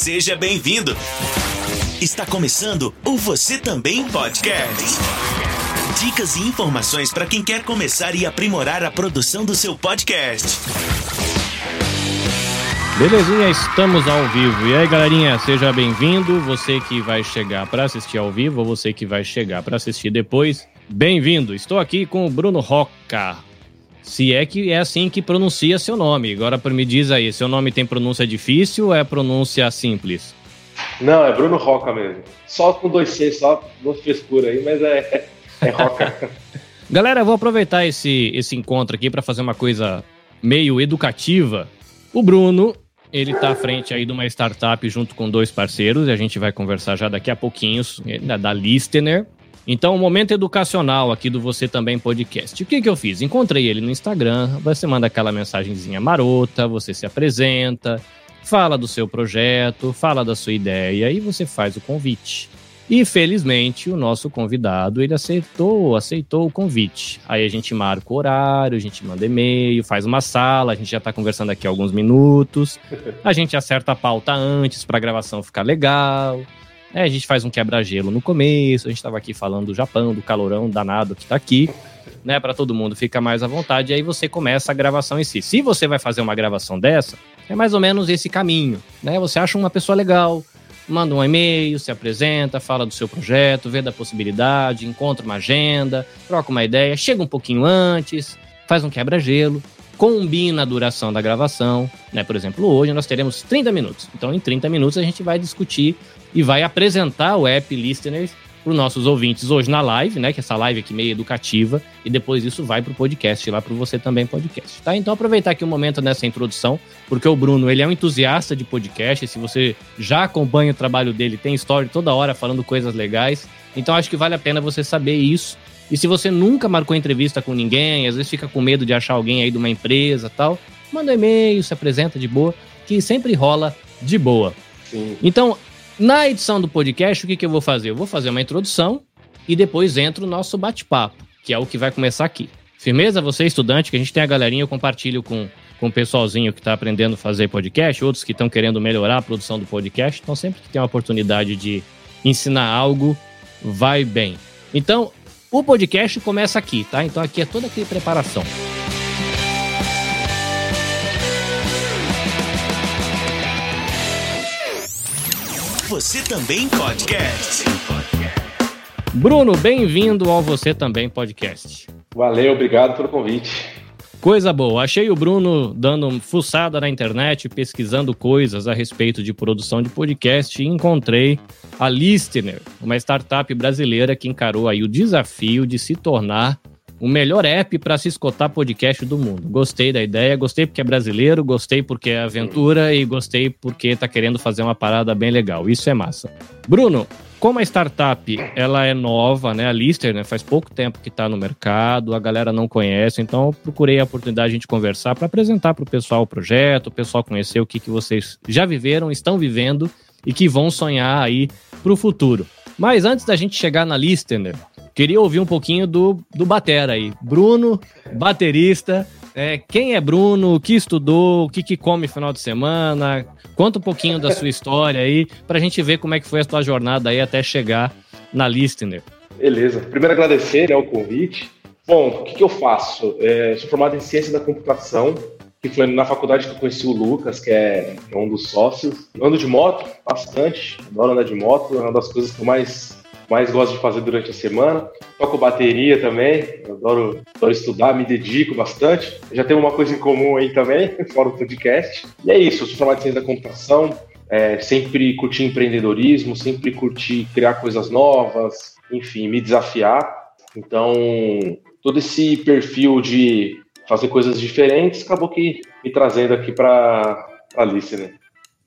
Seja bem-vindo. Está começando o Você Também Podcast. Dicas e informações para quem quer começar e aprimorar a produção do seu podcast. Belezinha, estamos ao vivo. E aí, galerinha, seja bem-vindo. Você que vai chegar para assistir ao vivo ou você que vai chegar para assistir depois, bem-vindo. Estou aqui com o Bruno Roca. Se é que é assim que pronuncia seu nome. Agora me diz aí, seu nome tem pronúncia difícil ou é pronúncia simples? Não, é Bruno Roca mesmo. Só com dois C, só duas frescura aí, mas é, é Roca. Galera, eu vou aproveitar esse, esse encontro aqui para fazer uma coisa meio educativa. O Bruno, ele está à frente aí de uma startup junto com dois parceiros, e a gente vai conversar já daqui a pouquinho, da Listener. Então, o momento educacional aqui do Você Também Podcast. O que, que eu fiz? Encontrei ele no Instagram, você manda aquela mensagenzinha marota, você se apresenta, fala do seu projeto, fala da sua ideia e você faz o convite. E felizmente o nosso convidado ele aceitou, aceitou o convite. Aí a gente marca o horário, a gente manda e-mail, faz uma sala, a gente já está conversando aqui alguns minutos. A gente acerta a pauta antes para a gravação ficar legal. É, a gente faz um quebra-gelo no começo, a gente estava aqui falando do Japão, do calorão danado que está aqui, né, para todo mundo ficar mais à vontade, e aí você começa a gravação em si. Se você vai fazer uma gravação dessa, é mais ou menos esse caminho, né? Você acha uma pessoa legal, manda um e-mail, se apresenta, fala do seu projeto, vê da possibilidade, encontra uma agenda, troca uma ideia, chega um pouquinho antes, faz um quebra-gelo, combina a duração da gravação, né? Por exemplo, hoje nós teremos 30 minutos. Então, em 30 minutos a gente vai discutir e vai apresentar o app Listeners para os nossos ouvintes hoje na live, né? Que essa live aqui meio educativa, e depois isso vai para o podcast, lá para você também podcast, tá? Então aproveitar aqui um momento nessa introdução, porque o Bruno, ele é um entusiasta de podcast, se você já acompanha o trabalho dele, tem história toda hora falando coisas legais, então acho que vale a pena você saber isso. E se você nunca marcou entrevista com ninguém, às vezes fica com medo de achar alguém aí de uma empresa tal, manda um e-mail, se apresenta de boa, que sempre rola de boa. Sim. Então, na edição do podcast, o que, que eu vou fazer? Eu vou fazer uma introdução e depois entra o nosso bate-papo, que é o que vai começar aqui. Firmeza, você estudante, que a gente tem a galerinha, eu compartilho com, com o pessoalzinho que está aprendendo a fazer podcast, outros que estão querendo melhorar a produção do podcast. Então, sempre que tem uma oportunidade de ensinar algo, vai bem. Então, o podcast começa aqui, tá? Então, aqui é toda aquela preparação. Você Também Podcast. Bruno, bem-vindo ao Você Também Podcast. Valeu, obrigado pelo convite. Coisa boa. Achei o Bruno dando fuçada na internet, pesquisando coisas a respeito de produção de podcast e encontrei a Listener, uma startup brasileira que encarou aí o desafio de se tornar o melhor app para se escutar podcast do mundo. Gostei da ideia, gostei porque é brasileiro, gostei porque é aventura e gostei porque está querendo fazer uma parada bem legal. Isso é massa. Bruno, como a startup ela é nova, né? A Lister né, faz pouco tempo que está no mercado, a galera não conhece, então procurei a oportunidade de a gente conversar para apresentar para o pessoal o projeto, o pessoal conhecer o que, que vocês já viveram, estão vivendo e que vão sonhar aí para o futuro. Mas antes da gente chegar na Listener, Queria ouvir um pouquinho do, do Batera aí. Bruno, baterista. É, quem é Bruno? O que estudou? O que, que come final de semana? Conta um pouquinho da sua história aí, pra gente ver como é que foi a sua jornada aí até chegar na Listener. Beleza. Primeiro agradecer né, o convite. Bom, o que, que eu faço? É, sou formado em Ciência da Computação, que foi na faculdade que eu conheci o Lucas, é, que é um dos sócios. Ando de moto bastante, adoro andar de moto, é uma das coisas que eu mais mais gosto de fazer durante a semana. Toco bateria também, adoro, adoro estudar, me dedico bastante. Já tenho uma coisa em comum aí também, fora o podcast. E é isso, eu sou formado em ciência da computação, é, sempre curti empreendedorismo, sempre curti criar coisas novas, enfim, me desafiar. Então, todo esse perfil de fazer coisas diferentes acabou que me trazendo aqui para a Listener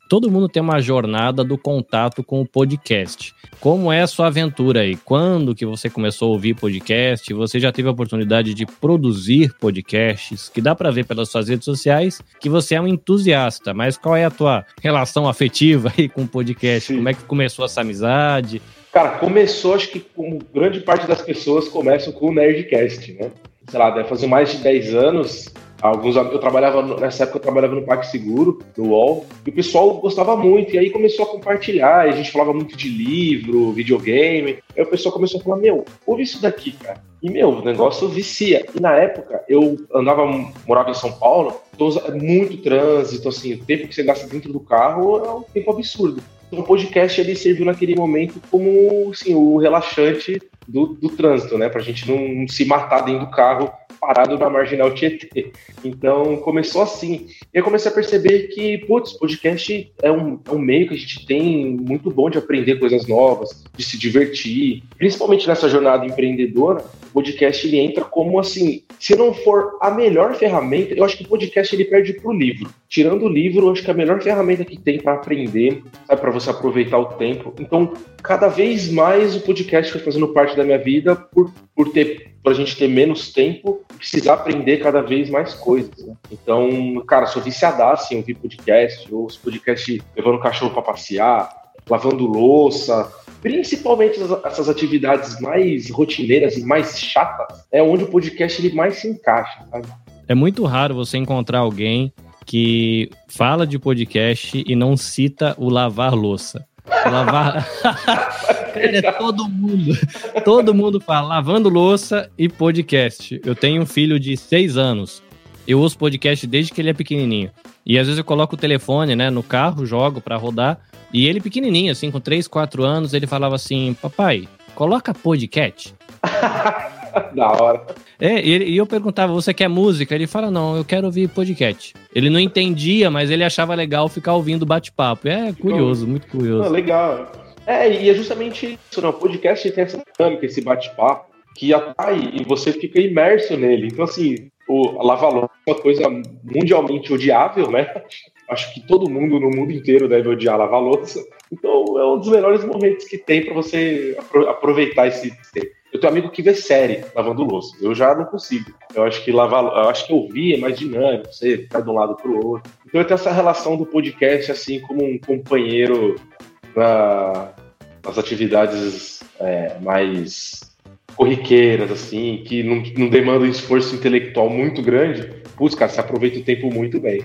todo mundo tem uma jornada do contato com o podcast. Como é a sua aventura aí? Quando que você começou a ouvir podcast? Você já teve a oportunidade de produzir podcasts? Que dá para ver pelas suas redes sociais que você é um entusiasta, mas qual é a tua relação afetiva aí com o podcast? Sim. Como é que começou essa amizade? Cara, começou, acho que como grande parte das pessoas começam com o Nerdcast, né? Sei lá, deve fazer mais de 10 anos, Alguns, eu trabalhava, nessa época eu trabalhava no Parque Seguro, no UOL, e o pessoal gostava muito, e aí começou a compartilhar, e a gente falava muito de livro, videogame, aí o pessoal começou a falar, meu, ouve isso daqui, cara. E, meu, o negócio vicia. E na época, eu andava, morava em São Paulo, então muito trânsito, assim, o tempo que você gasta dentro do carro é um tempo absurdo. Então o podcast, ele serviu naquele momento como, assim, o relaxante do, do trânsito, né? Pra gente não se matar dentro do carro parado na marginal Tietê. Então começou assim. Eu comecei a perceber que, putz, podcast é um, é um meio que a gente tem muito bom de aprender coisas novas, de se divertir. Principalmente nessa jornada empreendedora, o podcast ele entra como assim, se não for a melhor ferramenta, eu acho que o podcast ele perde pro livro. Tirando o livro, eu acho que a melhor ferramenta que tem para aprender, para você aproveitar o tempo. Então, cada vez mais o podcast foi fazendo parte da minha vida por, por ter para a gente ter menos tempo e precisar aprender cada vez mais coisas. Né? Então, cara, sou viciadaço em ouvir podcast, ouço podcast levando o cachorro para passear, lavando louça, principalmente essas atividades mais rotineiras e mais chatas, é onde o podcast ele mais se encaixa. Sabe? É muito raro você encontrar alguém que fala de podcast e não cita o lavar louça. Lavar. Cara, é todo mundo. Todo mundo fala lavando louça e podcast. Eu tenho um filho de seis anos. Eu ouço podcast desde que ele é pequenininho. E às vezes eu coloco o telefone, né, no carro, jogo para rodar. E ele pequenininho, assim, com 3, 4 anos, ele falava assim: Papai, coloca podcast. da hora. É, e, eu perguntava, você quer música? Ele fala, não, eu quero ouvir podcast. Ele não entendia, mas ele achava legal ficar ouvindo bate-papo. É curioso, muito curioso. legal. É, e é justamente isso, né? O podcast tem essa dinâmica, esse bate-papo, que atrai e você fica imerso nele. Então, assim, o lava é uma coisa mundialmente odiável, né? Acho que todo mundo no mundo inteiro deve odiar lavar louça. Então, é um dos melhores momentos que tem para você aproveitar esse tempo. Eu tenho um amigo que vê série lavando louça. Eu já não consigo. Eu acho que lavar, eu acho que ouvir é mais dinâmico, você vai de um lado para o outro. Então eu tenho essa relação do podcast assim como um companheiro na, nas atividades é, mais corriqueiras, assim, que não, não demandam um esforço intelectual muito grande. Putz, cara, você aproveita o tempo muito bem.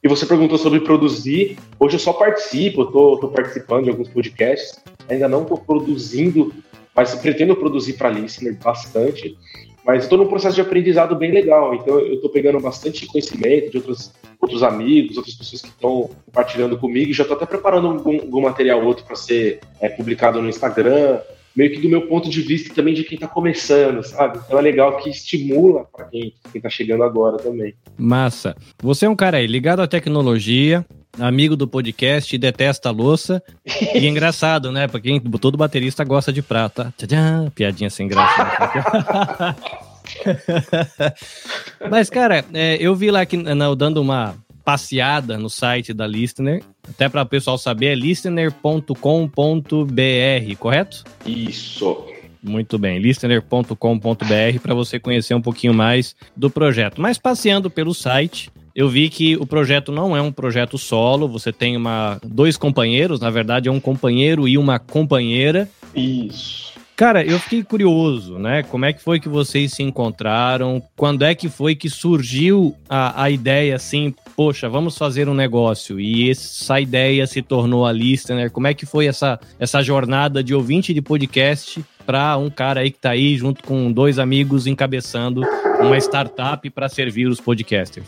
E você perguntou sobre produzir. Hoje eu só participo, tô participando de alguns podcasts. Ainda não estou produzindo mas pretendo produzir para listener bastante. Mas estou num processo de aprendizado bem legal, então eu estou pegando bastante conhecimento de outros, outros amigos, outras pessoas que estão compartilhando comigo, e já estou até preparando algum, algum material outro para ser é, publicado no Instagram, meio que do meu ponto de vista também de quem está começando, sabe? Então é legal que estimula para quem, está chegando agora também. Massa. Você é um cara aí ligado à tecnologia, amigo do podcast e detesta a louça. E é engraçado, né? Pra quem todo baterista gosta de prata. Tchadã, piadinha sem graça. Mas, cara, é, eu vi lá que não, dando uma passeada no site da Listener, até para o pessoal saber, é listener.com.br, correto? Isso. Muito bem, listener.com.br para você conhecer um pouquinho mais do projeto. Mas passeando pelo site, eu vi que o projeto não é um projeto solo, você tem uma, dois companheiros, na verdade é um companheiro e uma companheira. Isso. Cara, eu fiquei curioso, né? Como é que foi que vocês se encontraram? Quando é que foi que surgiu a, a ideia assim, poxa, vamos fazer um negócio? E essa ideia se tornou a Listener. Como é que foi essa, essa jornada de ouvinte de podcast para um cara aí que tá aí junto com dois amigos encabeçando uma startup para servir os podcasters?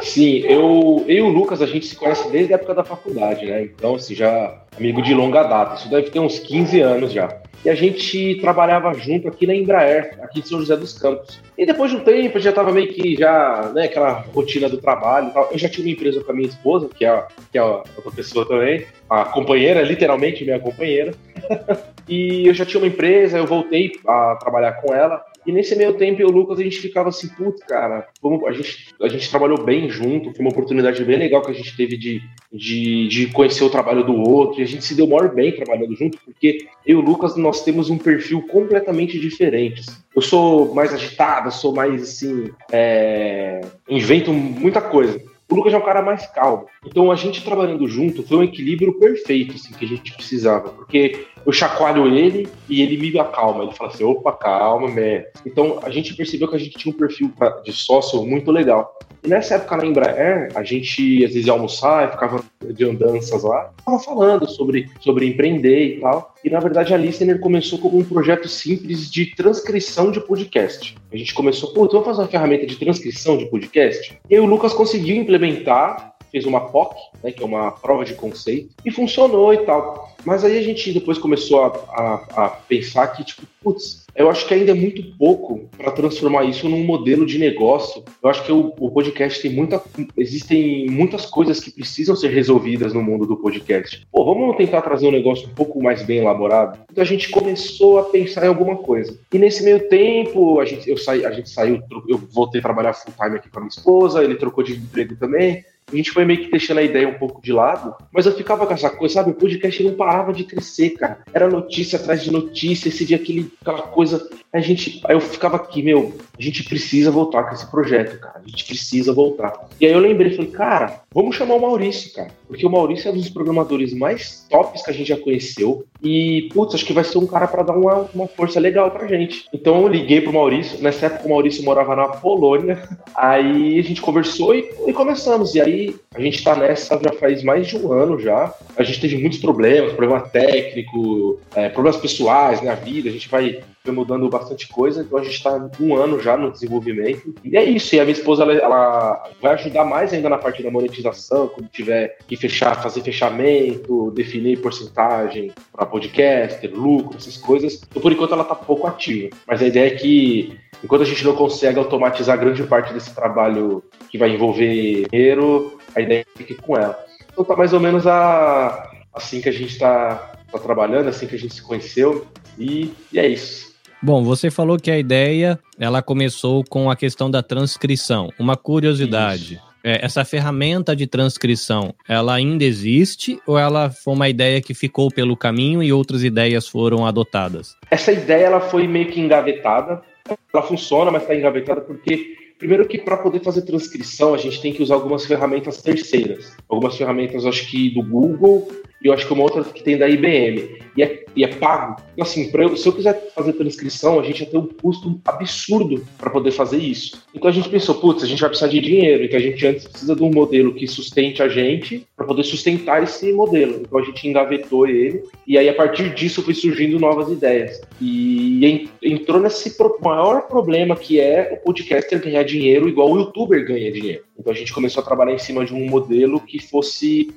Sim, eu, eu e o Lucas, a gente se conhece desde a época da faculdade, né? Então, assim, já amigo de longa data. Isso deve ter uns 15 anos já. E a gente trabalhava junto aqui na Embraer, aqui de São José dos Campos. E depois de um tempo, já tava meio que já, né, aquela rotina do trabalho e tal. Eu já tinha uma empresa com a minha esposa, que é, que é outra pessoa também, a companheira, literalmente minha companheira. e eu já tinha uma empresa, eu voltei a trabalhar com ela. E nesse meio tempo, eu e o Lucas, a gente ficava assim, putz, cara, como a, gente, a gente trabalhou bem junto, foi uma oportunidade bem legal que a gente teve de, de, de conhecer o trabalho do outro, e a gente se deu maior bem trabalhando junto, porque eu e o Lucas, nós temos um perfil completamente diferente. Assim. Eu sou mais agitado, sou mais assim, é... invento muita coisa. O Lucas é um cara mais calmo. Então a gente trabalhando junto foi um equilíbrio perfeito assim, que a gente precisava. Porque eu chacoalho ele e ele me acalma. Ele fala assim: opa, calma, man. Então a gente percebeu que a gente tinha um perfil de sócio muito legal. E nessa época na Embraer, a gente às vezes ia almoçar, ficava de andanças lá, tava falando sobre, sobre empreender e tal. E na verdade a Listener começou como um projeto simples de transcrição de podcast. A gente começou, pô, então vamos fazer uma ferramenta de transcrição de podcast? E aí o Lucas conseguiu implementar fez uma POC, né, que é uma prova de conceito, e funcionou e tal. Mas aí a gente depois começou a, a, a pensar que, tipo, putz, eu acho que ainda é muito pouco para transformar isso num modelo de negócio. Eu acho que o, o, podcast tem muita. Existem muitas coisas que precisam ser resolvidas no mundo do podcast. Pô, vamos tentar trazer um negócio um pouco mais bem elaborado? Então a gente começou a pensar em alguma coisa. E nesse meio tempo, a gente, eu saí, a gente saiu, eu voltei a trabalhar full time aqui com a minha esposa, ele trocou de emprego também. A gente foi meio que deixando a ideia um pouco de lado, mas eu ficava com essa coisa, sabe? O podcast não parava de crescer, cara. Era notícia atrás de notícia, esse dia aquele, aquela coisa. A gente, aí eu ficava aqui, meu, a gente precisa voltar com esse projeto, cara. A gente precisa voltar. E aí eu lembrei, falei, cara, vamos chamar o Maurício, cara. Porque o Maurício é um dos programadores mais tops que a gente já conheceu. E, putz, acho que vai ser um cara para dar uma, uma força legal pra gente. Então eu liguei pro Maurício. Nessa época o Maurício morava na Polônia. Aí a gente conversou e, e começamos. E aí a gente tá nessa já faz mais de um ano já. A gente teve muitos problemas, problema técnico, é, problemas pessoais na vida. A gente vai foi mudando bastante coisa, então a gente está um ano já no desenvolvimento. E é isso, e a minha esposa ela, ela, vai ajudar mais ainda na parte da monetização, quando tiver que fechar, fazer fechamento, definir porcentagem para podcaster, lucro, essas coisas. Então, por enquanto ela está pouco ativa. Mas a ideia é que enquanto a gente não consegue automatizar grande parte desse trabalho que vai envolver dinheiro, a ideia é que fique com ela. Então tá mais ou menos a, assim que a gente está tá trabalhando, assim que a gente se conheceu. E, e é isso. Bom, você falou que a ideia ela começou com a questão da transcrição. Uma curiosidade. É, essa ferramenta de transcrição, ela ainda existe ou ela foi uma ideia que ficou pelo caminho e outras ideias foram adotadas? Essa ideia ela foi meio que engavetada. Ela funciona, mas está engavetada porque Primeiro que para poder fazer transcrição, a gente tem que usar algumas ferramentas terceiras. Algumas ferramentas, acho que do Google e eu acho que uma outra que tem da IBM. E é, e é pago. Então, assim, eu, se eu quiser fazer transcrição, a gente ia ter um custo absurdo para poder fazer isso. Então a gente pensou, putz, a gente vai precisar de dinheiro. Então a gente antes precisa de um modelo que sustente a gente para poder sustentar esse modelo. Então a gente engavetou ele. E aí, a partir disso, foi surgindo novas ideias. E entrou nesse maior problema que é o podcaster ganhar dinheiro igual o youtuber ganha dinheiro. Então a gente começou a trabalhar em cima de um modelo que fosse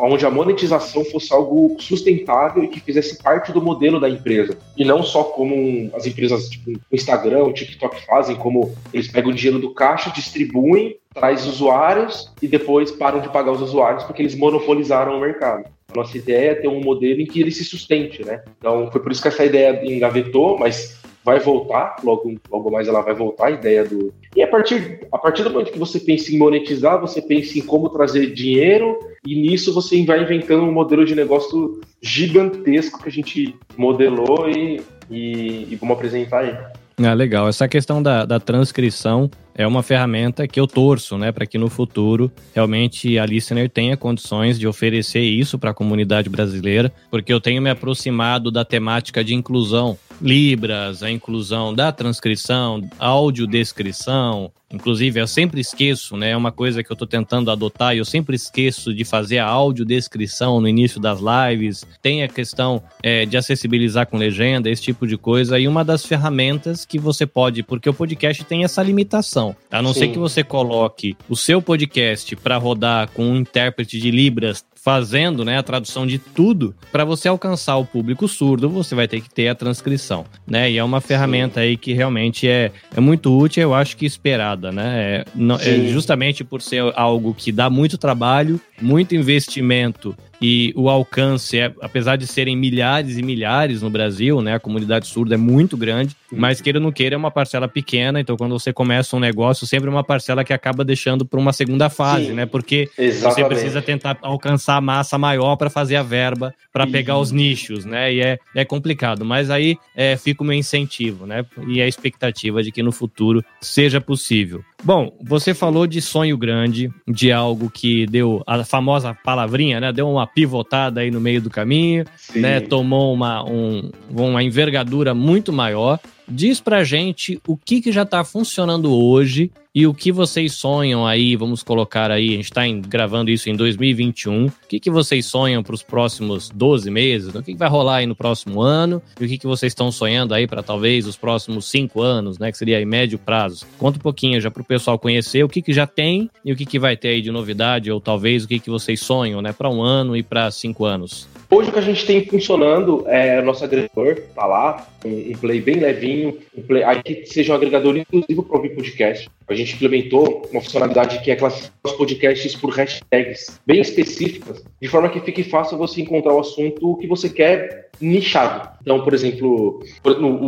onde a monetização fosse algo sustentável e que fizesse parte do modelo da empresa. E não só como as empresas tipo o Instagram, o TikTok fazem, como eles pegam o dinheiro do caixa, distribuem, traz usuários e depois param de pagar os usuários porque eles monopolizaram o mercado. Nossa ideia é ter um modelo em que ele se sustente, né? Então foi por isso que essa ideia engavetou, mas vai voltar, logo, logo mais ela vai voltar, a ideia do. E a partir, a partir do momento que você pensa em monetizar, você pensa em como trazer dinheiro, e nisso você vai inventando um modelo de negócio gigantesco que a gente modelou e, e, e vamos apresentar aí. Ah, legal. Essa questão da, da transcrição é uma ferramenta que eu torço, né, para que no futuro realmente a Listener tenha condições de oferecer isso para a comunidade brasileira, porque eu tenho me aproximado da temática de inclusão Libras, a inclusão da transcrição, audiodescrição. Inclusive, eu sempre esqueço, né? É uma coisa que eu estou tentando adotar e eu sempre esqueço de fazer a audiodescrição no início das lives. Tem a questão é, de acessibilizar com legenda, esse tipo de coisa. E uma das ferramentas que você pode, porque o podcast tem essa limitação. A não Sim. ser que você coloque o seu podcast para rodar com um intérprete de Libras fazendo né, a tradução de tudo, para você alcançar o público surdo, você vai ter que ter a transcrição, né? E é uma ferramenta aí que realmente é, é muito útil, eu acho que esperada, né? É, não, é justamente por ser algo que dá muito trabalho, muito investimento e o alcance, é, apesar de serem milhares e milhares no Brasil, né, a comunidade surda é muito grande, mas queira ou não queira é uma parcela pequena, então quando você começa um negócio, sempre é uma parcela que acaba deixando para uma segunda fase, Sim, né, porque exatamente. você precisa tentar alcançar a massa maior para fazer a verba, para pegar os nichos, né, e é, é complicado, mas aí é, fica o meu incentivo, né, e a expectativa de que no futuro seja possível. Bom, você falou de sonho grande, de algo que deu a famosa palavrinha, né? Deu uma pivotada aí no meio do caminho, Sim. né? Tomou uma, um, uma envergadura muito maior. Diz pra gente o que, que já tá funcionando hoje e o que vocês sonham aí, vamos colocar aí, a gente está gravando isso em 2021. O que, que vocês sonham para os próximos 12 meses? O que, que vai rolar aí no próximo ano? E o que, que vocês estão sonhando aí para talvez os próximos cinco anos, né? Que seria aí médio prazo. Conta um pouquinho já para o pessoal conhecer o que, que já tem e o que, que vai ter aí de novidade, ou talvez o que, que vocês sonham, né? Para um ano e para cinco anos. Hoje o que a gente tem funcionando é o nosso agregador, tá lá, um, um play bem levinho, um play que seja um agregador inclusivo para ouvir podcast. A gente implementou uma funcionalidade que é classificar os podcasts por hashtags bem específicas, de forma que fique fácil você encontrar o assunto que você quer nichado. Então, por exemplo,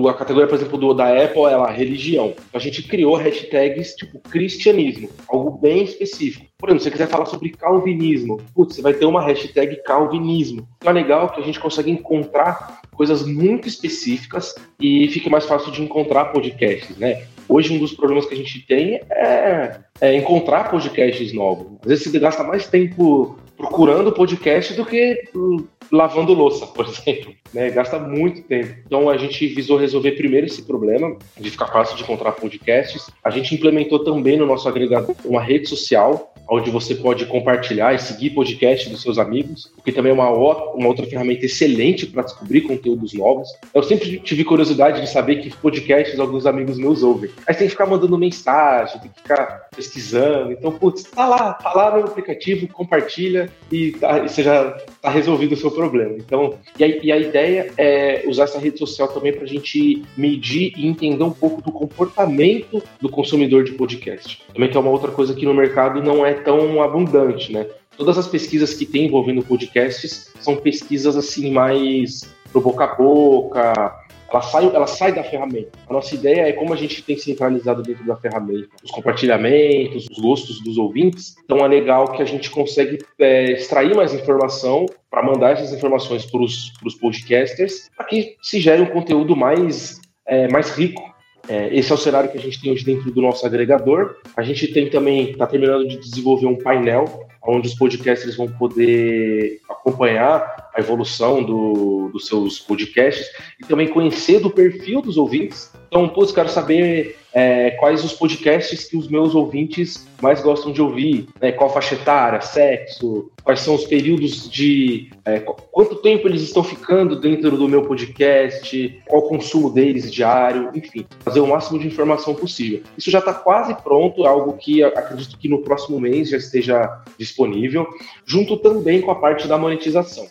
a categoria, por exemplo, do, da Apple é a religião. A gente criou hashtags tipo cristianismo, algo bem específico. Por exemplo, se você quiser falar sobre calvinismo, putz, você vai ter uma hashtag calvinismo. Então é legal que a gente consegue encontrar coisas muito específicas e fique mais fácil de encontrar podcasts, né? Hoje, um dos problemas que a gente tem é, é encontrar podcasts novos. Às vezes você gasta mais tempo procurando podcast do que hum, lavando louça, por exemplo. Né? Gasta muito tempo. Então a gente visou resolver primeiro esse problema de ficar fácil de encontrar podcasts. A gente implementou também no nosso agregador uma rede social onde você pode compartilhar e seguir podcast dos seus amigos, o que também é uma, uma outra ferramenta excelente para descobrir conteúdos novos. Eu sempre tive curiosidade de saber que podcasts alguns amigos meus ouvem. Aí você tem que ficar mandando mensagem, tem que ficar pesquisando. Então, putz, tá lá, tá lá no aplicativo, compartilha e, tá, e você já tá resolvido o seu problema. Então, e a, e a ideia é usar essa rede social também para a gente medir e entender um pouco do comportamento do consumidor de podcast. Também que é uma outra coisa que no mercado não é tão abundante, né? Todas as pesquisas que tem envolvendo podcasts são pesquisas assim mais pro boca a boca, ela sai, ela sai da ferramenta. A nossa ideia é como a gente tem centralizado dentro da ferramenta os compartilhamentos, os gostos dos ouvintes. Então é legal que a gente consegue é, extrair mais informação para mandar essas informações para os podcasters, para que se gere um conteúdo mais, é, mais rico é, esse é o cenário que a gente tem hoje dentro do nosso agregador. A gente tem também, está terminando de desenvolver um painel onde os podcasters vão poder acompanhar a evolução do, dos seus podcasts e também conhecer do perfil dos ouvintes. Então, putz, quero saber é, quais os podcasts que os meus ouvintes mais gostam de ouvir, né? qual faixa etária, sexo, quais são os períodos de. É, quanto tempo eles estão ficando dentro do meu podcast, qual o consumo deles diário, enfim, fazer o máximo de informação possível. Isso já está quase pronto, algo que acredito que no próximo mês já esteja disponível, junto também com a parte da monetização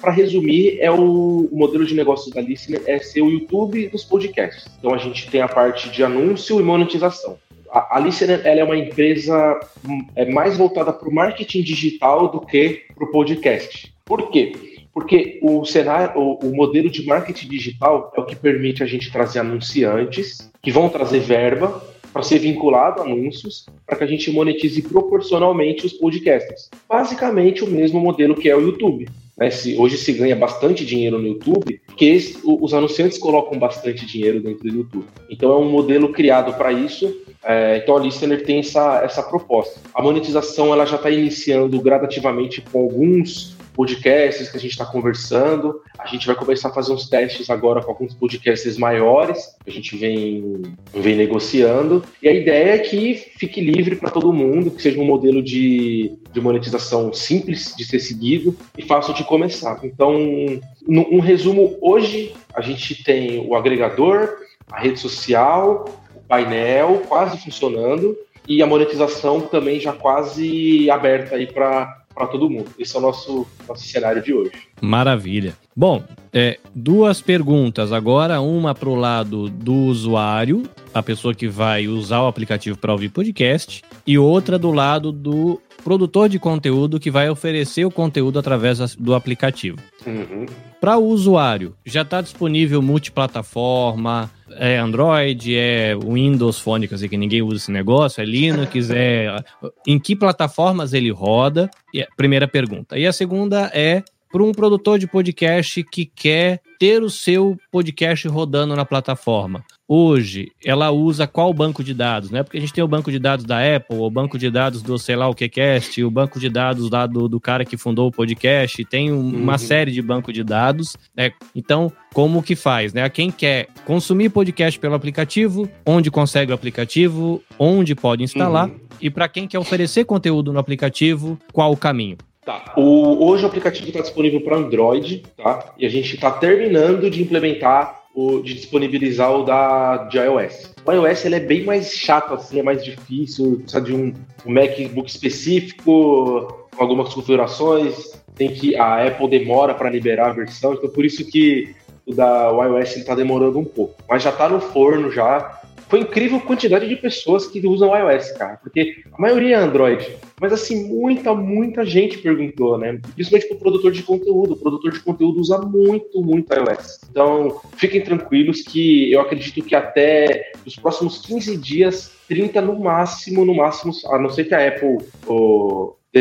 para resumir, é o, o, modelo de negócio da Listener é ser o YouTube dos podcasts. Então a gente tem a parte de anúncio e monetização. A, a Listener ela é uma empresa hum, é mais voltada para o marketing digital do que para o podcast. Por quê? Porque o cenário, o, o modelo de marketing digital é o que permite a gente trazer anunciantes que vão trazer verba para ser vinculado a anúncios, para que a gente monetize proporcionalmente os podcasts. Basicamente o mesmo modelo que é o YouTube. Né? Se, hoje se ganha bastante dinheiro no YouTube, porque os anunciantes colocam bastante dinheiro dentro do YouTube. Então é um modelo criado para isso. É, então a Listener tem essa, essa proposta. A monetização ela já está iniciando gradativamente com alguns podcasts que a gente está conversando. A gente vai começar a fazer uns testes agora com alguns podcasts maiores, que a gente vem, vem negociando. E a ideia é que fique livre para todo mundo, que seja um modelo de, de monetização simples de ser seguido e fácil de começar. Então, um resumo, hoje a gente tem o agregador, a rede social, o painel quase funcionando e a monetização também já quase aberta aí para para todo mundo. Esse é o nosso, nosso cenário de hoje. Maravilha. Bom, é, duas perguntas agora, uma para o lado do usuário, a pessoa que vai usar o aplicativo para ouvir podcast, e outra do lado do produtor de conteúdo que vai oferecer o conteúdo através do aplicativo. Uhum. Para o usuário, já está disponível multiplataforma, é Android, é Windows Phone, quer dizer que ninguém usa esse negócio, é Linux, é... Em que plataformas ele roda? Primeira pergunta. E a segunda é para um produtor de podcast que quer ter o seu podcast rodando na plataforma? Hoje, ela usa qual banco de dados? Né? Porque a gente tem o banco de dados da Apple, o banco de dados do sei lá o que cast, o banco de dados lá do, do cara que fundou o podcast, tem um, uhum. uma série de banco de dados. Né? Então, como que faz? Né? Quem quer consumir podcast pelo aplicativo, onde consegue o aplicativo, onde pode instalar, uhum. e para quem quer oferecer conteúdo no aplicativo, qual o caminho? Tá. O, hoje o aplicativo está disponível para Android, tá? E a gente está terminando de implementar o, de disponibilizar o da de iOS. O iOS ele é bem mais chato, assim, é mais difícil, precisa de um, um MacBook específico, com algumas configurações, tem que a Apple demora para liberar a versão, então por isso que o da iOS está demorando um pouco. Mas já está no forno já, foi incrível a quantidade de pessoas que usam iOS, cara, porque a maioria é Android. Mas assim, muita, muita gente perguntou, né? Principalmente para o produtor de conteúdo. O produtor de conteúdo usa muito, muito iOS. Então, fiquem tranquilos que eu acredito que até os próximos 15 dias, 30 no máximo, no máximo, a não ser que a Apple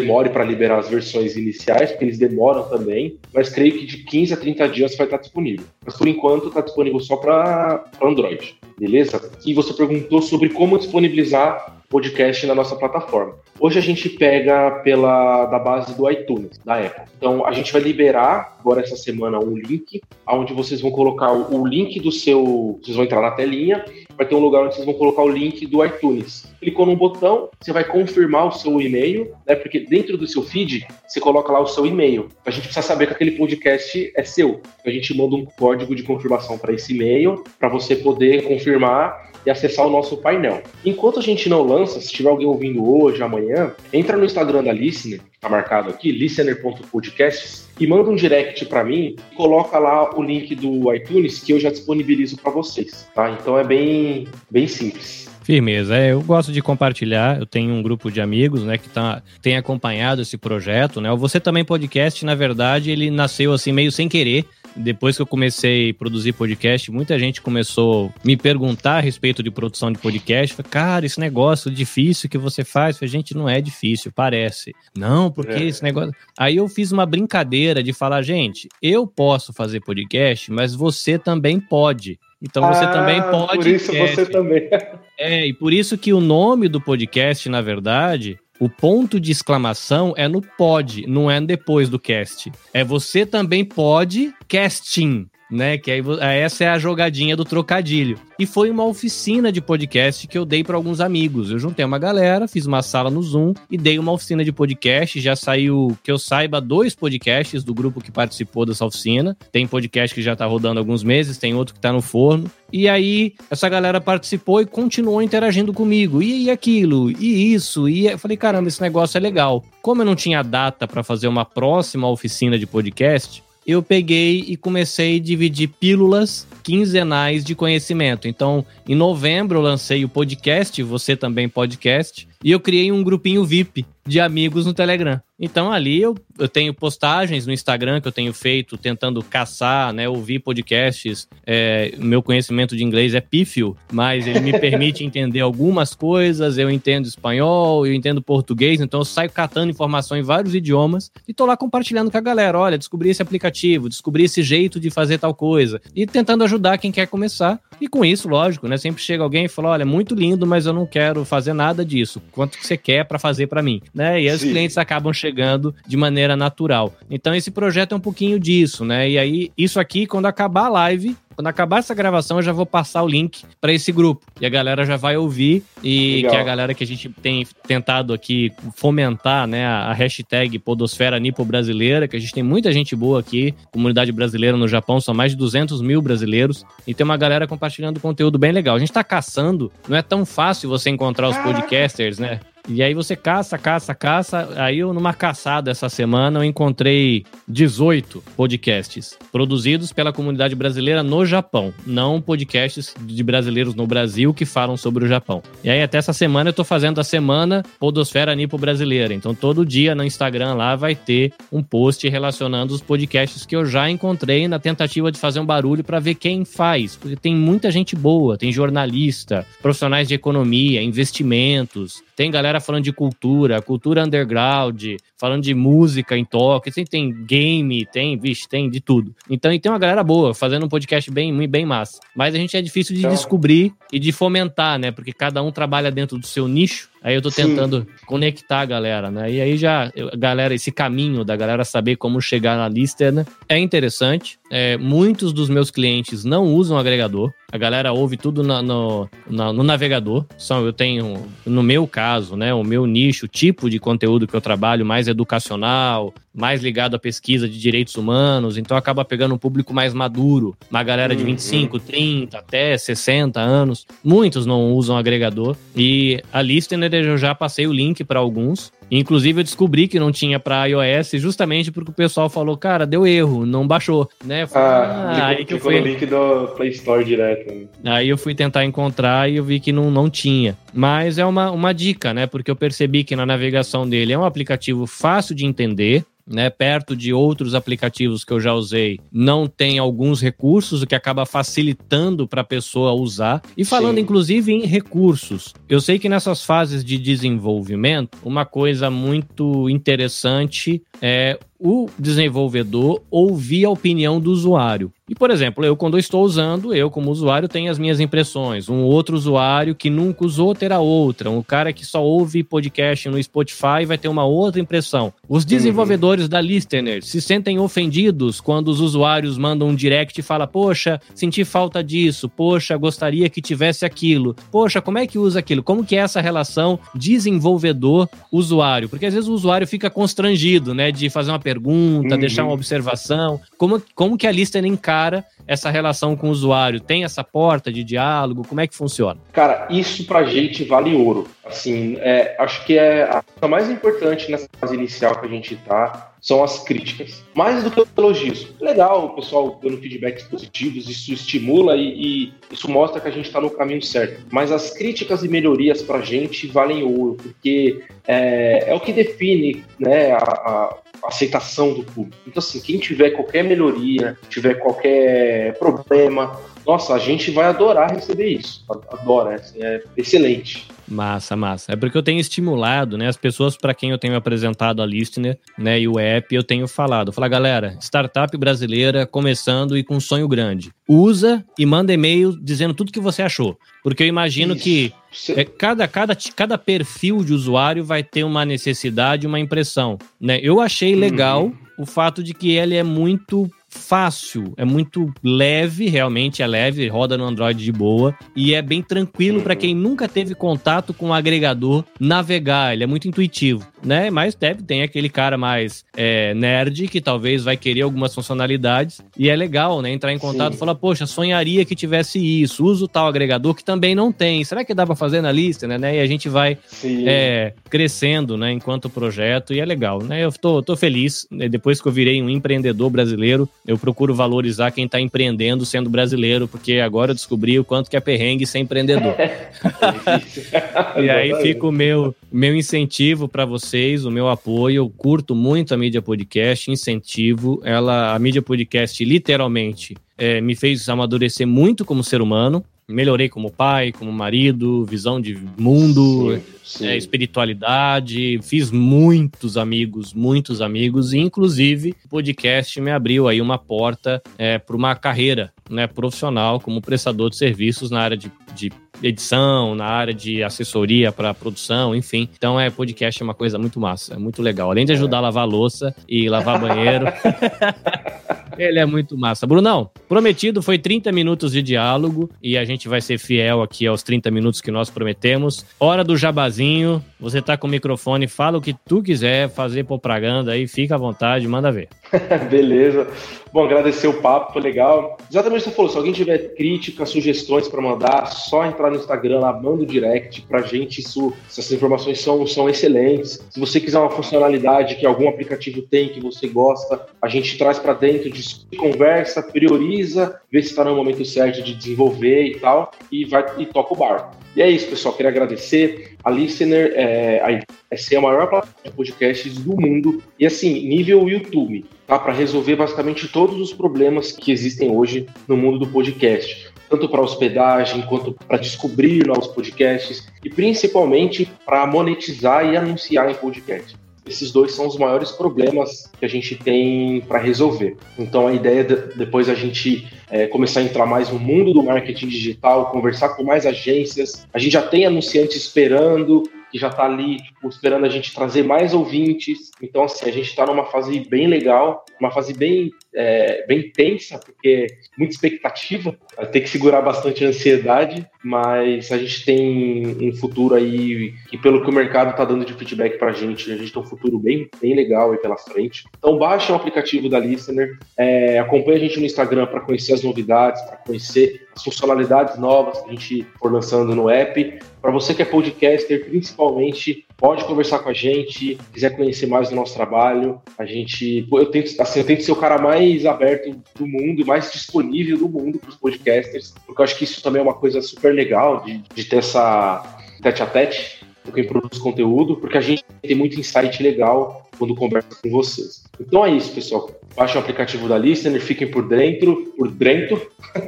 demore para liberar as versões iniciais, porque eles demoram também, mas creio que de 15 a 30 dias vai estar disponível. Mas por enquanto está disponível só para Android, beleza? E você perguntou sobre como disponibilizar podcast na nossa plataforma. Hoje a gente pega pela da base do iTunes, da Apple. Então a gente vai liberar agora essa semana um link, onde vocês vão colocar o, o link do seu. Vocês vão entrar na telinha, vai ter um lugar onde vocês vão colocar o link do iTunes. Clicou no botão, você vai confirmar o seu e-mail, né? Porque dentro do seu feed você coloca lá o seu e-mail. A gente precisa saber que aquele podcast é seu. A gente manda um código de confirmação para esse e-mail para você poder confirmar e acessar o nosso painel. Enquanto a gente não lança, se tiver alguém ouvindo hoje, amanhã, entra no Instagram da Listener, tá marcado aqui, listener.podcasts, e manda um direct para mim, coloca lá o link do iTunes que eu já disponibilizo para vocês, tá? Então é bem, bem simples. Firmeza. É, eu gosto de compartilhar. Eu tenho um grupo de amigos, né, que tá, tem acompanhado esse projeto, né? O Você Também Podcast, na verdade, ele nasceu assim meio sem querer depois que eu comecei a produzir podcast, muita gente começou a me perguntar a respeito de produção de podcast. Falei, cara, esse negócio difícil que você faz, a gente não é difícil, parece. Não, porque é. esse negócio. Aí eu fiz uma brincadeira de falar, gente, eu posso fazer podcast, mas você também pode. Então você ah, também pode. Por isso você também. É, e por isso que o nome do podcast, na verdade, o ponto de exclamação é no pode, não é depois do cast. É você também pode casting né? Que aí essa é a jogadinha do trocadilho. E foi uma oficina de podcast que eu dei para alguns amigos. Eu juntei uma galera, fiz uma sala no Zoom e dei uma oficina de podcast. Já saiu, que eu saiba, dois podcasts do grupo que participou dessa oficina. Tem podcast que já tá rodando há alguns meses, tem outro que tá no forno. E aí, essa galera participou e continuou interagindo comigo. E, e aquilo, e isso. E eu falei, caramba, esse negócio é legal. Como eu não tinha data para fazer uma próxima oficina de podcast, eu peguei e comecei a dividir pílulas quinzenais de conhecimento. Então, em novembro eu lancei o podcast, você também podcast, e eu criei um grupinho VIP de amigos no Telegram. Então ali eu, eu tenho postagens no Instagram que eu tenho feito tentando caçar, né, ouvir podcasts. É, meu conhecimento de inglês é pífio, mas ele me permite entender algumas coisas. Eu entendo espanhol, eu entendo português, então eu saio catando informação em vários idiomas e tô lá compartilhando com a galera. Olha, descobri esse aplicativo, descobri esse jeito de fazer tal coisa e tentando ajudar quem quer começar. E com isso, lógico, né, sempre chega alguém e fala, olha, muito lindo, mas eu não quero fazer nada disso. Quanto que você quer para fazer para mim, né? E aí os clientes acabam chegando de maneira natural. Então esse projeto é um pouquinho disso, né? E aí isso aqui quando acabar a live, quando acabar essa gravação, eu já vou passar o link para esse grupo. E a galera já vai ouvir. E Legal. que é a galera que a gente tem tentado aqui fomentar, né? A hashtag Podosfera Nipo Brasileira, que a gente tem muita gente boa aqui. Comunidade brasileira no Japão, são mais de 200 mil brasileiros. E tem uma galera compartilhando conteúdo bem legal. A gente tá caçando, não é tão fácil você encontrar os podcasters, né? E aí você caça, caça, caça. Aí eu, numa caçada essa semana, eu encontrei 18 podcasts produzidos pela comunidade brasileira no Japão. Não podcasts de brasileiros no Brasil que falam sobre o Japão. E aí até essa semana eu tô fazendo a semana Podosfera Nipo Brasileira. Então todo dia no Instagram lá vai ter um post relacionando os podcasts que eu já encontrei na tentativa de fazer um barulho para ver quem faz. Porque tem muita gente boa, tem jornalista, profissionais de economia, investimentos, tem galera falando de cultura, cultura underground, falando de música em toque, assim, tem game, tem, vixe, tem de tudo. Então, e tem uma galera boa, fazendo um podcast bem, bem massa. Mas a gente é difícil de então... descobrir e de fomentar, né? Porque cada um trabalha dentro do seu nicho. Aí eu tô tentando Sim. conectar a galera, né? E aí já, galera, esse caminho da galera saber como chegar na lista né? é interessante. É, muitos dos meus clientes não usam agregador. A galera ouve tudo na, no, na, no navegador. Só eu tenho, no meu caso, né? O meu nicho, o tipo de conteúdo que eu trabalho, mais educacional, mais ligado à pesquisa de direitos humanos, então acaba pegando um público mais maduro, uma galera de 25, 30, até 60 anos. Muitos não usam agregador e a Listener eu já passei o link para alguns. Inclusive eu descobri que não tinha para iOS justamente porque o pessoal falou, cara, deu erro, não baixou, né? Falei, ah, ah aí que eu fui no link do Play Store direto. Né? Aí eu fui tentar encontrar e eu vi que não, não tinha. Mas é uma, uma dica, né? Porque eu percebi que na navegação dele é um aplicativo fácil de entender, né, perto de outros aplicativos que eu já usei, não tem alguns recursos, o que acaba facilitando para a pessoa usar. E falando Sim. inclusive em recursos, eu sei que nessas fases de desenvolvimento, uma coisa muito interessante é o desenvolvedor ouvir a opinião do usuário. E, por exemplo, eu quando eu estou usando, eu como usuário tenho as minhas impressões. Um outro usuário que nunca usou terá outra. Um cara que só ouve podcast no Spotify vai ter uma outra impressão. Os uhum. desenvolvedores uhum. da Listener se sentem ofendidos quando os usuários mandam um direct e falam: "Poxa, senti falta disso. Poxa, gostaria que tivesse aquilo. Poxa, como é que usa aquilo? Como que é essa relação desenvolvedor usuário?" Porque às vezes o usuário fica constrangido, né, de fazer uma pergunta, uhum. deixar uma observação. Como como que a Listener encara cara essa relação com o usuário? Tem essa porta de diálogo? Como é que funciona? Cara, isso pra gente vale ouro. Assim, é, acho que é a coisa mais importante nessa fase inicial que a gente tá são as críticas. Mais do que os elogios. Legal o pessoal dando feedbacks positivos, isso estimula e, e isso mostra que a gente está no caminho certo. Mas as críticas e melhorias para a gente valem ouro, porque é, é, o que define né, a, a aceitação do público. Então, assim, quem tiver qualquer melhoria, tiver qualquer problema, nossa, a gente vai adorar receber isso. Adora, assim, é excelente. Massa, massa. É porque eu tenho estimulado, né, as pessoas para quem eu tenho apresentado a Listener, né, e o app, eu tenho falado. Falar, galera, startup brasileira começando e com um sonho grande. Usa e manda e-mail dizendo tudo que você achou. Porque eu imagino Isso. que é, cada, cada, cada perfil de usuário vai ter uma necessidade, uma impressão, né? Eu achei legal uhum. o fato de que ele é muito fácil, é muito leve, realmente é leve, roda no Android de boa e é bem tranquilo para quem nunca teve contato com o agregador navegar, ele é muito intuitivo, né? Mas deve tem aquele cara mais é, nerd que talvez vai querer algumas funcionalidades e é legal, né? Entrar em contato e falar, poxa, sonharia que tivesse isso, uso tal agregador que também não tem, será que dá para fazer na lista, né? E a gente vai é, crescendo, né? Enquanto projeto e é legal, né? Eu tô, tô feliz, né? depois que eu virei um empreendedor brasileiro, eu procuro valorizar quem está empreendendo sendo brasileiro, porque agora eu descobri o quanto que é perrengue ser empreendedor. e aí fica o meu, meu incentivo para vocês, o meu apoio. Eu curto muito a mídia podcast, incentivo. Ela, a mídia podcast, literalmente, é, me fez amadurecer muito como ser humano melhorei como pai, como marido, visão de mundo, sim, sim. É, espiritualidade, fiz muitos amigos, muitos amigos, e inclusive o podcast me abriu aí uma porta é, para uma carreira né, profissional como prestador de serviços na área de, de edição, na área de assessoria para produção, enfim. Então é podcast é uma coisa muito massa, é muito legal. Além de ajudar a lavar louça e lavar banheiro. Ele é muito massa. Brunão, prometido foi 30 minutos de diálogo e a gente vai ser fiel aqui aos 30 minutos que nós prometemos. Hora do jabazinho. Você tá com o microfone, fala o que tu quiser fazer propaganda aí, fica à vontade, manda ver. Beleza. Bom, agradecer o papo, foi legal. Exatamente o que você falou, se alguém tiver críticas, sugestões para mandar, só entrar no Instagram lá, manda o direct. Pra gente, isso, essas informações são, são excelentes. Se você quiser uma funcionalidade que algum aplicativo tem, que você gosta, a gente traz para dentro, conversa, prioriza, vê se está no momento certo de desenvolver e tal, e vai e toca o barco. E é isso, pessoal. Queria agradecer. A Listener é, é ser a maior plataforma de podcasts do mundo. E assim, nível YouTube, tá? Para resolver basicamente todos os problemas que existem hoje no mundo do podcast. tanto para hospedagem quanto para descobrir novos podcasts e principalmente para monetizar e anunciar em podcast. Esses dois são os maiores problemas que a gente tem para resolver. Então a ideia é depois a gente é, começar a entrar mais no mundo do marketing digital, conversar com mais agências. A gente já tem anunciantes esperando, que já está ali tipo, esperando a gente trazer mais ouvintes. Então, assim, a gente está numa fase bem legal, uma fase bem, é, bem tensa, porque muita expectativa, vai ter que segurar bastante a ansiedade, mas a gente tem um futuro aí que, pelo que o mercado está dando de feedback para a gente, a gente tem um futuro bem, bem legal aí pela frente. Então, baixa o aplicativo da Listener, é, acompanha a gente no Instagram para conhecer as novidades, para conhecer as funcionalidades novas que a gente for lançando no app. Para você que é podcaster, principalmente, pode conversar com a gente, quiser conhecer mais do nosso trabalho. A gente, eu tento, assim, eu tento ser o cara mais aberto do mundo mais disponível do mundo para os podcasters, porque eu acho que isso também é uma coisa super legal de, de ter essa tete a tete com quem produz conteúdo, porque a gente tem muito insight legal quando conversa com vocês. Então é isso, pessoal. Baixe o aplicativo da Listener, fiquem por dentro, por dentro,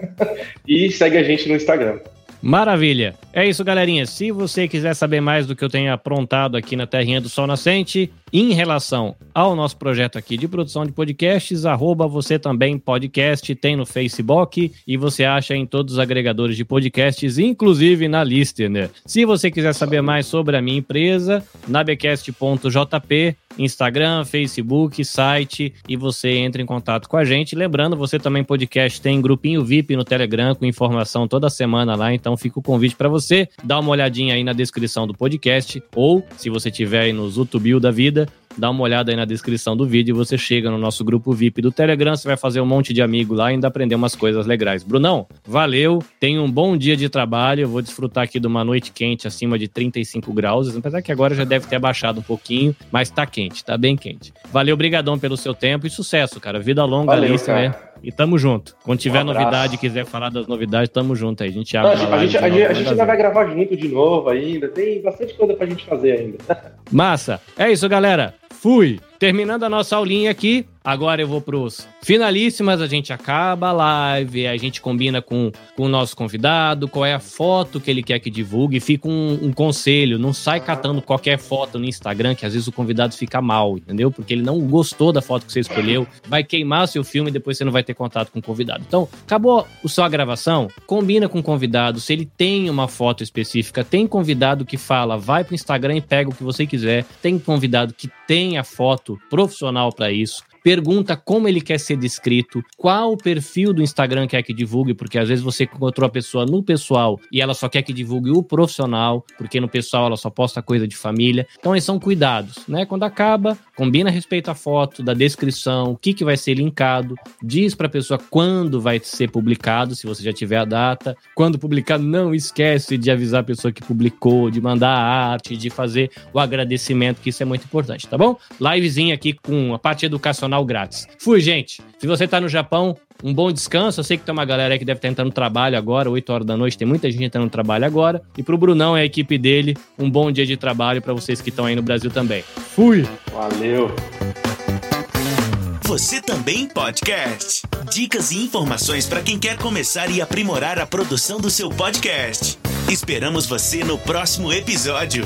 e segue a gente no Instagram. Maravilha. É isso, galerinha. Se você quiser saber mais do que eu tenho aprontado aqui na Terrinha do Sol Nascente, em relação ao nosso projeto aqui de produção de podcasts, arroba você também podcast, tem no Facebook e você acha em todos os agregadores de podcasts, inclusive na Listener. Se você quiser saber mais sobre a minha empresa, nabecast.jp, Instagram, Facebook, site e você entra em contato com a gente. Lembrando, você também podcast tem grupinho VIP no Telegram com informação toda semana lá, então fica o convite para você dar uma olhadinha aí na descrição do podcast ou se você tiver aí nos YouTube da vida, dá uma olhada aí na descrição do vídeo e você chega no nosso grupo VIP do Telegram, você vai fazer um monte de amigo lá e ainda aprender umas coisas legais. Brunão, valeu, tenha um bom dia de trabalho, eu vou desfrutar aqui de uma noite quente acima de 35 graus, apesar que agora já deve ter abaixado um pouquinho, mas tá quente, tá bem quente. Valeu, brigadão pelo seu tempo e sucesso, cara. Vida longa, Valeu, Alice, né? E tamo junto. Quando tiver Um novidade, quiser falar das novidades, tamo junto aí. A gente Não, abre a uma a live gente, a gente, a gente ainda vai gravar junto de novo ainda. Tem bastante coisa pra gente fazer ainda. Massa. É isso, galera. Fui. Terminando a nossa aulinha aqui, agora eu vou pros finalíssimas, a gente acaba a live, a gente combina com, com o nosso convidado, qual é a foto que ele quer que divulgue, fica um, um conselho, não sai catando qualquer foto no Instagram, que às vezes o convidado fica mal, entendeu? Porque ele não gostou da foto que você escolheu, vai queimar seu filme e depois você não vai ter contato com o convidado. Então, acabou a sua gravação, combina com o convidado, se ele tem uma foto específica, tem convidado que fala, vai pro Instagram e pega o que você quiser, tem convidado que tem a foto profissional para isso. Pergunta como ele quer ser descrito, qual o perfil do Instagram quer que divulgue, porque às vezes você encontrou a pessoa no pessoal e ela só quer que divulgue o profissional, porque no pessoal ela só posta coisa de família. Então, esses são cuidados, né? Quando acaba, combina a respeito à foto, da descrição, o que, que vai ser linkado, diz para a pessoa quando vai ser publicado, se você já tiver a data. Quando publicar, não esquece de avisar a pessoa que publicou, de mandar a arte, de fazer o agradecimento, que isso é muito importante, tá bom? Livezinha aqui com a parte educacional grátis. Fui, gente. Se você tá no Japão, um bom descanso. Eu sei que tem uma galera aí que deve estar entrando no trabalho agora, 8 horas da noite, tem muita gente entrando no trabalho agora. E pro Brunão e a equipe dele, um bom dia de trabalho para vocês que estão aí no Brasil também. Fui! Valeu. Você também podcast. Dicas e informações para quem quer começar e aprimorar a produção do seu podcast. Esperamos você no próximo episódio.